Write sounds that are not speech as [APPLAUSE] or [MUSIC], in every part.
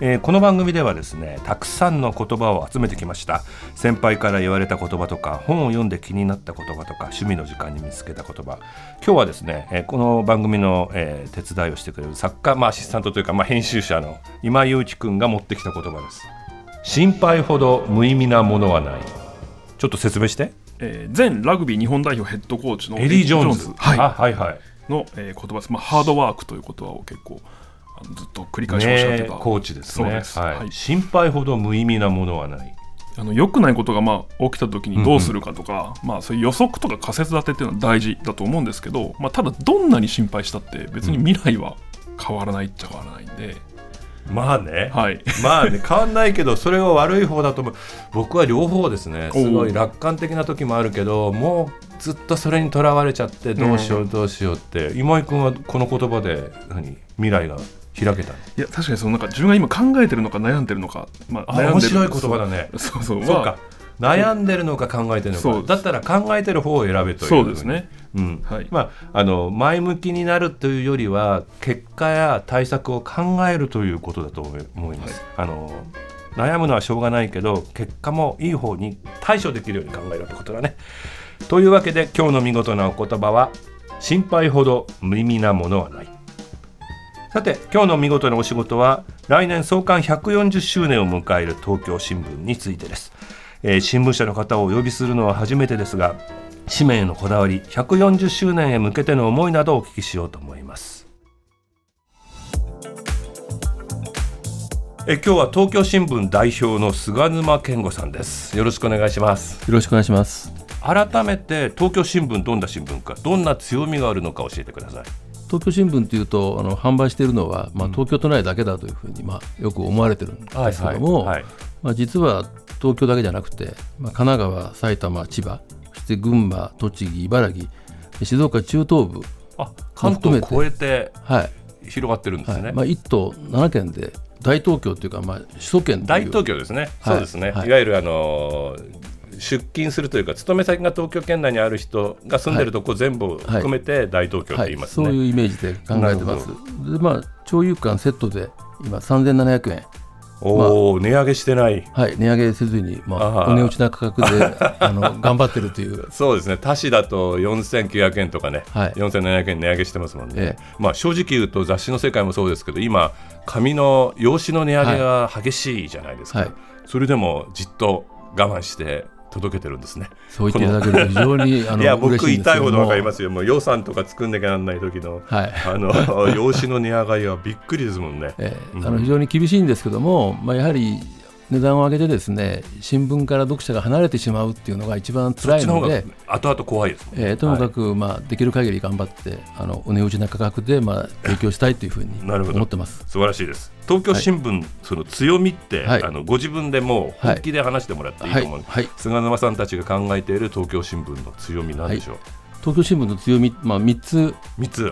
えー、この番組ではですねたくさんの言葉を集めてきました。先輩から言われた言葉とか本を読んで気になった言葉とか趣味の時間に見つけた言葉。今日はですね、えー、この番組の、えー、手伝いをしてくれる作家、まあ、アシスタントというか、まあ、編集者の今井祐一君が持ってきた言葉です。心配ほど無意味なものはない。ちょっと説明して。えー、前ラグビー日本代表ヘッドコーチのエリー・ジョーンズ。はい、はいはい。の、えー、言葉です、まあ、ハードワークという言葉を結構ずっと繰り返しおっしゃってた、ね、コーチですね。です、はい、はい、心配ほど無意味なものはない。あの良くないことがまあ起きた時にどうするかとか、うん、まあ、そういう予測とか仮説立てっていうのは大事だと思うんですけど、まあ、ただどんなに心配したって別に未来は変わらないっちゃ変わらないんで。まあね、はい、まあね [LAUGHS] 変わんないけどそれが悪い方だと思う。僕は両方ですね。すごい楽観的な時もあるけどもうずっとそれにとらわれちゃってどうしようどうしようって、うん、今井君はこの言葉で何？未来が開けたいや確かにそのなんか自分が今考えてるのか悩んでるのか、まあ、悩んでる。面白い言葉だね。そうそう。そうか。悩んでるのか考えてるのか。だったら考えてる方を選べというそうですね、うん。はい。まあ、あの前向きになるというよりは結果や対策を考えるということだと思います、はい、あの悩むのはしょうがないけど結果もいい方に対処できるように考えるってことだね。というわけで今日の見事なお言葉は心配ほど無意味なものはないさて今日の見事なお仕事は来年創刊140周年を迎える東京新聞についてです、えー、新聞社の方をお呼びするのは初めてですが紙面へのこだわり140周年へ向けての思いなどをお聞きしようと思います。え今日は東京新聞代表の菅沼健吾さんです。よろしくお願いします。よろしくお願いします。改めて東京新聞どんな新聞かどんな強みがあるのか教えてください東京新聞というとあの販売しているのは、まあ、東京都内だけだというふうに、まあ、よく思われてるんですけども、はいはい。はい、まあ、実は東京だけじゃなくて、まあ、神奈川、埼玉、千葉そして群馬、栃木、茨城静岡中東部あ関東を超えて、はい、広がってるんですね、はい、まあ、1都7県で大東京というか、まあ、首都圏大東京ですね、そうですね、い、わゆるあのー出勤するというか勤め先が東京圏内にある人が住んでるとこ全部含めて大東京って言いますね、はい。はい、そういうイメージで考えてます。でまあ町有間セットで今3700円おお、まあ、値上げしてない。はい値上げせずに、まあ、お値打ちな価格で [LAUGHS] あの頑張ってるという。そうですね。他市だと4900円とかね、はい、4700円値上げしてますもんね、ええ、まあ、正直言うと雑誌の世界もそうですけど今紙の用紙の値上げが激しいじゃないですか、はい、それでもじっと我慢して届けてるんですね。そう言っていただける非常に [LAUGHS] あのいや僕言いほどわかりますよ。もう予算とか作んなきゃならない時の、はい、あの [LAUGHS] 用紙の値上がりはびっくりですもんね。えー、あの非常に厳しいんですけども、まあやはり値段を上げてですね新聞から読者が離れてしまうっていうのが一番辛いので後々怖いです、ね、えー、ともかく、まあ、できる限り頑張ってあのお値打ちな価格で、まあ、提供したいというふうに思ってます。素晴らしいです。東京新聞、はい、その強みって、はい、あのご自分でもう本気で話してもらっていいと思う、はい、菅沼さんたちが考えている東京新聞の強みなんでしょう、東京新聞の強み、まあ、3つ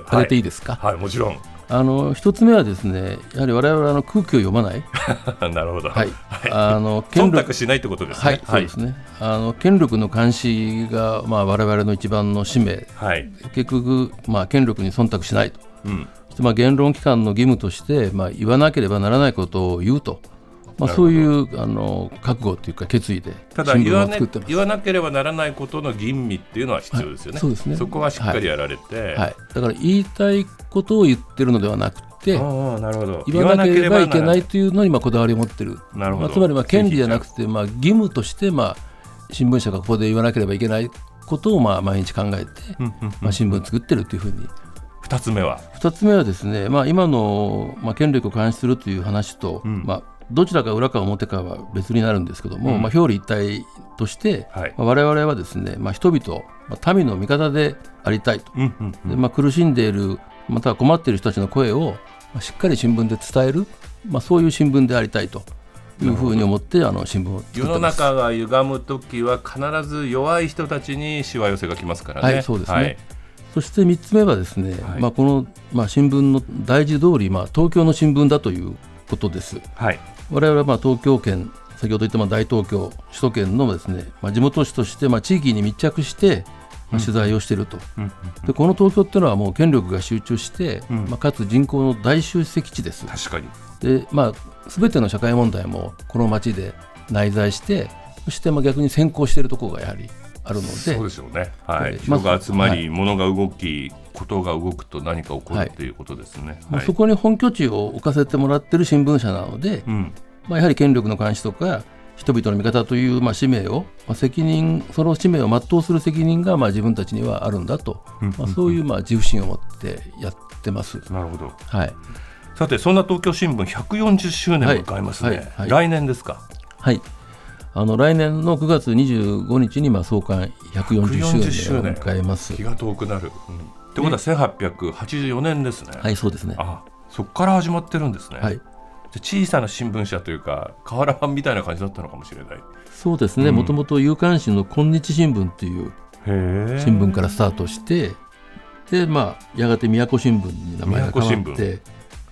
挙げていいですか、はい。もちろんあの一つ目はですねやはり我々の空気を読まない。[LAUGHS] なるほど、はい、あの権力。しないってことですね、はい、そうですね。あの権力の監視が、まあ、我々の一番の使命、はい、結局、まあ、権力に忖度しないと、うん、まあ言論機関の義務として、まあ、言わなければならないことを言うと。まあ、そういうあの覚悟というか決意でただ言わ,、ね、言わなければならないことの吟味っていうのは必要ですよね、はい、そうですね。そこはしっかりやられて、はい、はい、だから言いたいことを言ってるのではなくてあなるほど。言わなければいけないというのにまあこだわりを持ってる。なるほど、まあ、つまりまあ権利じゃなくてまあ義務としてまあ新聞社がここで言わなければいけないことをまあ毎日考えてまあ新聞作ってるというふうに。2つ目は？2つ目はですね、まあ、今の、まあ、権力を監視するという話と、うん、まあ、どちらか裏か表かは別になるんですけども、うん、まあ、表裏一体として、はい。まあ、我々はですね、まあ、人々、まあ、民の味方でありたいと、うんうんうん、でまあ、苦しんでいるまたは困っている人たちの声を、まあ、しっかり新聞で伝える、まあ、そういう新聞でありたいと。いうふうに思ってあの新聞を世の中が歪む時は必ず弱い人たちにしわ寄せがきますからね。はい、そうですね、はい。そして3つ目はですね、はい、まあ、この、まあ、新聞の大事通り、まあ、東京の新聞だということです。はい、我々はまあ東京圏先ほど言ったまあ大東京首都圏のですね、まあ、地元紙としてまあ地域に密着して取材をしていると、でこの東京っていうのはもう権力が集中して、まあ、かつ人口の大集積地です。確かに。で、まあ、全ての社会問題もこの町で内在してそしてまあ逆に先行しているところがやはりあるので。そうですよね、はい、人が集まり、ま、物が動きことが動くと何か起こるとい。うことですね、はい、そこに本拠地を置かせてもらってる新聞社なので、うん、まあ、やはり権力の監視とか人々の味方というまあ使命を、まあ、責任その使命を全うする責任がまあ自分たちにはあるんだと、まあ、そういうまあ自負心を持ってやってます。なるほど、はい。さてそんな東京新聞140周年を迎えますね、はい。はい。はい、来年ですか？はい。あの来年の9月25日にまあ創刊140周年を迎えます。気が遠くなる、うん、ってことは1884年ですね。はいそうですね。あそこから始まってるんですね。はい。小さな新聞社というか瓦版みたいな感じだったのかもしれない。そうですね。もともと夕刊紙の「今日新聞」っていう新聞からスタートしてでまあやがて宮古新聞に名前が変わって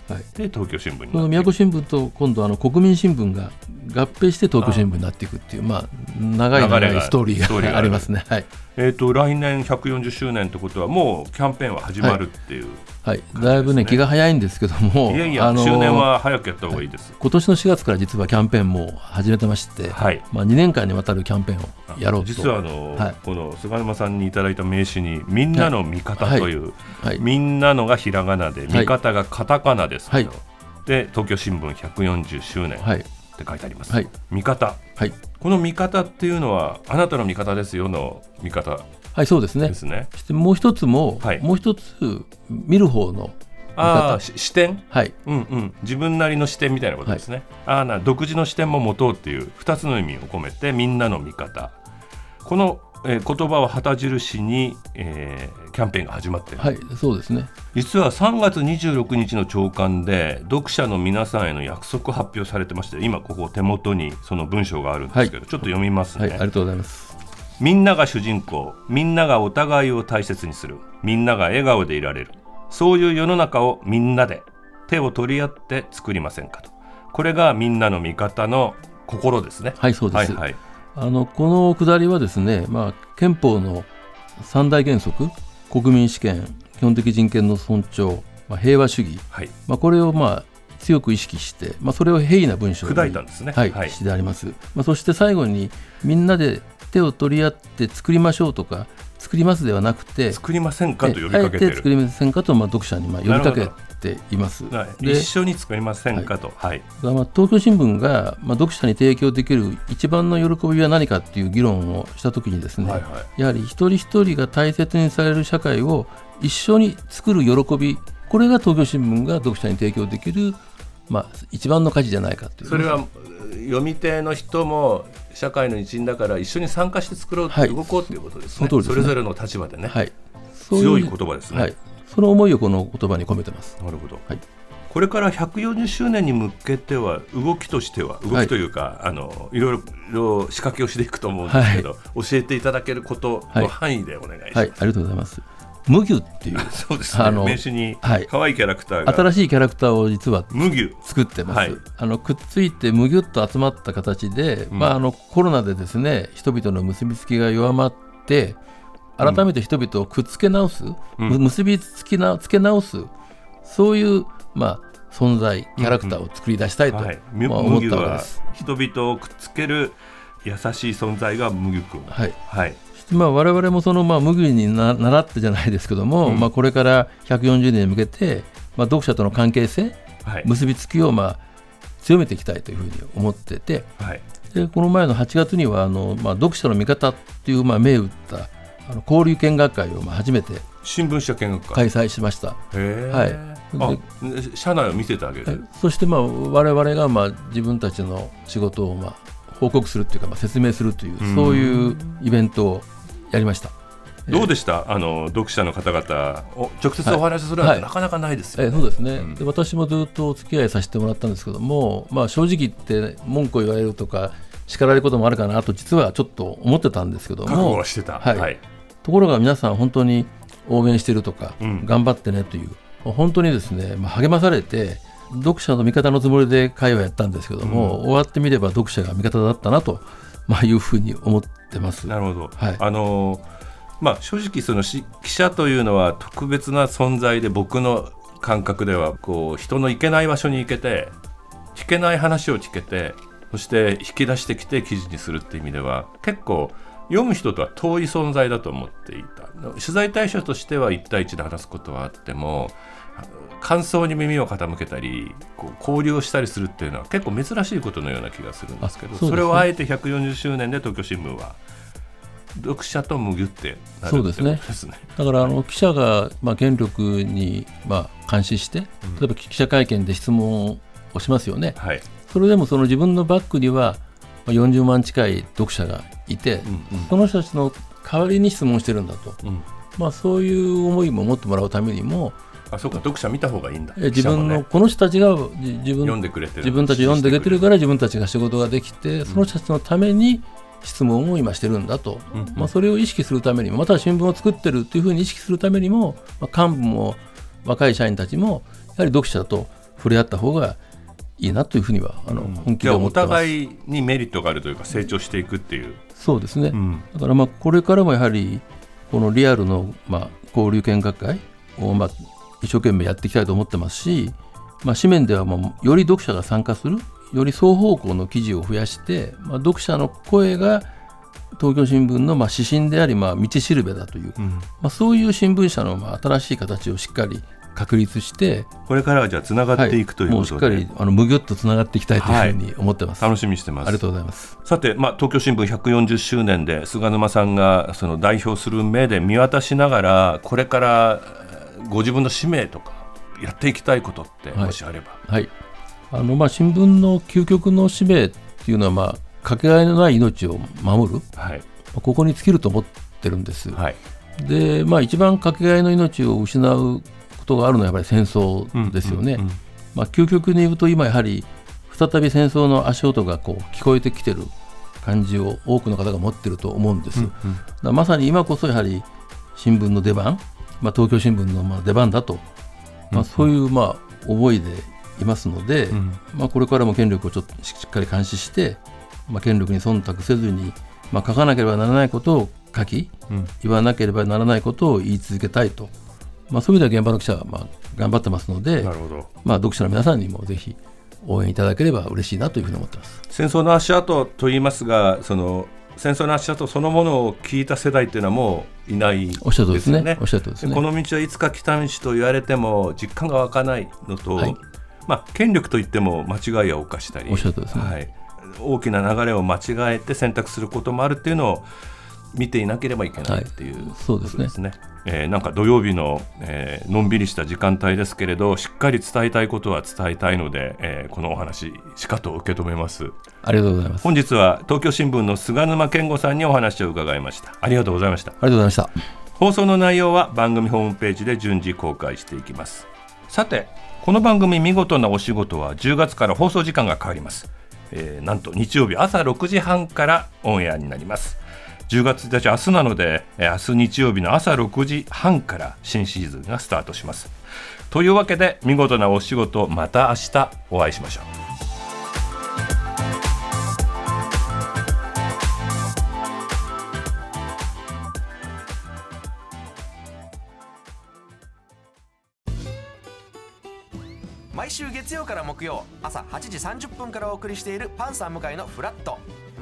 はい、で東京新聞に宮古新聞と今度あの国民新聞が合併して東京新聞になっていくっていうまあ長い長いストーリーがありますね。はい、えっ、ー、と来年140周年ってことはもうキャンペーンは始まるっていう、はいはい、だいぶね気が早いんですけどもいやいや、あのー、周年は早くやった方がいいです、今年の4月から実はキャンペーンも始めてまして、はい、まあ、2年間にわたるキャンペーンをやろうと。実はあの、はい、この菅沼さんにいただいた名刺に「みんなの味方」という、はい、みんなのがひらがなで味方がカタカナですけど、で東京新聞140周年って書いてあります、はい、味方、はい、この味方っていうのはあなたの味方ですよの味方はいそうですね。ですね。もう一つも、はい、もう一つ見る方のあ視点、はい。うんうん、自分なりの視点みたいなことですね、はい、あな独自の視点も持とうっていう2つの意味を込めてみんなの味方。この、えー、言葉を旗印に、えー、キャンペーンが始まってる。はいそうですね。実は3月26日の朝刊で読者の皆さんへの約束発表されてまして今ここ手元にその文章があるんですけど、はい、ちょっと読みますね、はい、ありがとうございますみんなが主人公みんながお互いを大切にするみんなが笑顔でいられる。そういう世の中をみんなで手を取り合って作りませんかと。これがみんなの味方の心ですね。はいそうです、はいはい、あのこのくだりはですね、まあ、憲法の三大原則国民主権基本的人権の尊重、まあ、平和主義、はい。まあ、これをまあ強く意識して、まあ、それを平易な文章に砕いたんですね、はいはい、してあります、まあ、そして最後にみんなで手を取り合って作りましょうとか作りますではなくて作りませんかと呼びかけてる。作りませんかとまあ読者にまあ呼びかけています、はい、一緒に作りませんかと、はい、はい、まあ、東京新聞がまあ読者に提供できる一番の喜びは何かっていう議論をしたときにですね、はいはい、やはり一人一人が大切にされる社会を一緒に作る喜びこれが東京新聞が読者に提供できるまあ、一番の価値じゃないかというそれは読み手の人も社会の一員だから一緒に参加して作ろうって動こうということですね、はい、それぞれの立場でね、はい、強い言葉ですね、はい、その思いをこの言葉に込めてます。なるほど、はい、これから140周年に向けては動きとしては動きというか、はい、あのいろいろ仕掛けをしていくと思うんですけど、教えていただけることの範囲でお願いします、はい、ありがとうございます麦っていう [LAUGHS] そうです、ね、あの名刺に可愛いキャラクターが、新しいキャラクターを実は麦作ってます、はい、あのくっついてむぎゅっと集まった形で、うん、まあ、あのコロナでですね人々の結びつきが弱まって改めて人々をくっつけ直す、うん、結びつきなつけ直すそういう、まあ、存在キャラクターを作り出したいと、うんはい、まあ、思ったわけです。人々をくっつける優しい存在が麦君。はい、はいまあ、我々もそのまあ麦にな習ってじゃないですけども、うん、まあ、これから140年に向けて、まあ、読者との関係性、はい、結びつきをまあ強めていきたいというふうに思ってて、はい、でこの前の8月にはあの、まあ、読者の味方っていうまあ銘打ったあの交流見学会をまあ初めて新聞社見学会。開催しました。はい、社内を見せてあげる。そしてまあ我々がまあ自分たちの仕事をまあ報告するというか、まあ、説明するという、そういうイベントをやりました。どうでした、あの読者の方々。を直接お話しするのは、なかなかないですよ、ね、えそうですね、うん、で私もずっとお付き合いさせてもらったんですけども、まあ、正直言って文句を言われるとか叱られることもあるかなと実はちょっと思ってたんですけども。してた、はい、はい、ところが皆さん本当に応援してるとか、うん、頑張ってねという本当にですね、まあ、励まされて読者の味方のつもりで会話やったんですけども、うん、終わってみれば読者が味方だったなと、まあ、いうふうに思ってます。なるほど、はい、あのまあ、正直その記者というのは特別な存在で僕の感覚ではこう人の行けない場所に行けて聞けない話を聞けてそして引き出してきて記事にするっていう意味では結構読む人とは遠い存在だと思っていた。取材対象としては1対1で話すことはあっても感想に耳を傾けたりこう交流をしたりするっていうのは結構珍しいことのような気がするんですけどそ、ね,、れをあえて140周年で東京新聞は読者とむぎゅってなるってことですね。だからあの記者がまあ権力にまあ監視して、例えば記者会見で質問をしますよね。はい、それでもその自分のバックには40万近い読者がいて、うんうん、その人たちの代わりに質問してるんだと、うん、まあ、そういう思いも持ってもらうためにもあそうか読者見た方がいいんだ。自分の、ね、この人たちが自分自分たち読んでくれてるから自分たちが仕事ができて、その人たちのために質問を今してるんだと、うん、まあ、それを意識するためにもまたは新聞を作ってるというふうに意識するためにも、まあ、幹部も若い社員たちもやはり読者と触れ合った方がいいなというふうにはあの、本気で思ってます。お互いにメリットがあるというか成長していくっていう。そうですね、うん、だからまあこれからもやはりこのリアルのまあ交流見学会をまあ一生懸命やっていきたいと思ってますし、まあ、紙面ではもうより読者が参加するより双方向の記事を増やして、まあ、読者の声が東京新聞のまあ指針であり、まあ、道しるべだという、うん、まあ、そういう新聞社のまあ新しい形をしっかり確立してこれからはじゃあつながっていくということで、はい、もうしっかりあのむぎゅっとつながっていきたいというふうに思ってます、はい、楽しみにしてます。ありがとうございます。さて、まあ、東京新聞140周年で菅沼さんがその代表する目で見渡しながらこれからご自分の使命とかやっていきたいことってもしあれば、はい、はい、あのまあ、新聞の究極の使命っていうのは、まあ、かけがえのない命を守る、はい、ここに尽きると思ってるんです。はい、で、まあ、一番かけがえの命を失うことがあるのはやっぱり戦争ですよね。まあ、究極に言うと今やはり再び戦争の足音がこう聞こえてきてる感じを多くの方が持ってると思うんです。うんうん、まさに今こそやはり新聞の出番、まあ、東京新聞のまあ出番だと、まあ、そういうまあ思いでいますので、うん、まあ、これからも権力をちょっとしっかり監視して、まあ、権力に忖度せずに、まあ、書かなければならないことを書き、うん、言わなければならないことを言い続けたいと。まあ、そういう意味では現場の記者はまあ頑張ってますので、なるほど。まあ、読者の皆さんにもぜひ応援いただければ嬉しいなというふうに思ってます。戦争の足跡といいますが、その戦争の足跡そのものを聞いた世代っていうのはもういないですよね。おっしゃるですね。おっしゃるですね。この道はいつか来た道と言われても実感が湧かないのと、はい、まあ権力といっても間違いを犯したり、おっしゃるですね。はい、大きな流れを間違えて選択することもあるっていうのを見ていなければいけないっていう、はい、そうですね。すね。えー、なんか土曜日の、えー、のんびりした時間帯ですけれどしっかり伝えたいことは伝えたいので、えー、このお話しかと受け止めます。ありがとうございます。本日は東京新聞の菅沼健吾さんにお話を伺いました。ありがとうございました。ありがとうございました。放送の内容は番組ホームページで順次公開していきます。さてこの番組見事なお仕事は10月から放送時間が変わります、えー、なんと日曜日朝6時半からオンエアになります10月1日明日なので明日日曜日の朝6時半から新シーズンがスタートします。というわけで見事なお仕事また明日お会いしましょう。毎週月曜から木曜朝8時30分からお送りしているパンサー向井のフラット。